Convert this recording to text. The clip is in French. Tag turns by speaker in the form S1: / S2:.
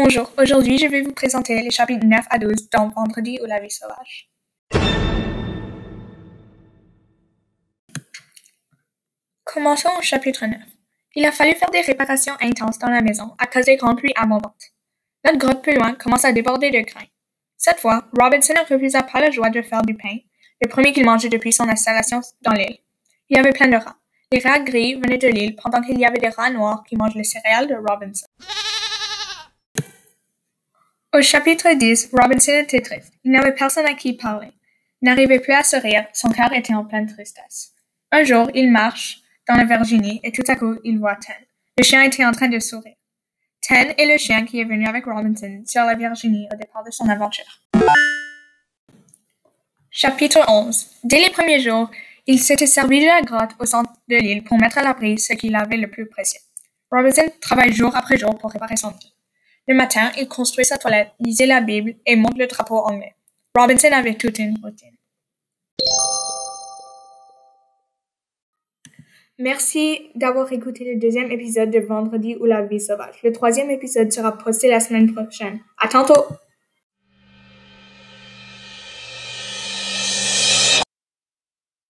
S1: Bonjour, aujourd'hui je vais vous présenter les chapitres 9 à 12 dans Vendredi ou la vie sauvage. Commençons au chapitre 9. Il a fallu faire des réparations intenses dans la maison à cause des grandes pluies abondantes. Notre grotte plus loin commence à déborder de grains. Cette fois, Robinson ne refusa pas la joie de faire du pain, le premier qu'il mangeait depuis son installation dans l'île. Il y avait plein de rats. Les rats gris venaient de l'île pendant qu'il y avait des rats noirs qui mangent les céréales de Robinson. Au chapitre 10, Robinson était triste. Il n'avait personne à qui parler. Il n'arrivait plus à se rire, son cœur était en pleine tristesse. Un jour, il marche dans la Virginie et tout à coup, il voit Ten. Le chien était en train de sourire. Ten est le chien qui est venu avec Robinson sur la Virginie au départ de son aventure. Chapitre 11 Dès les premiers jours, il s'était servi de la grotte au centre de l'île pour mettre à l'abri ce qu'il avait le plus précieux. Robinson travaille jour après jour pour réparer son île. Le matin, il construit sa toilette, lisait la Bible et monte le drapeau anglais. Robinson avait toute une routine. Merci d'avoir écouté le deuxième épisode de Vendredi ou la vie sauvage. Le troisième épisode sera posté la semaine prochaine. À tantôt!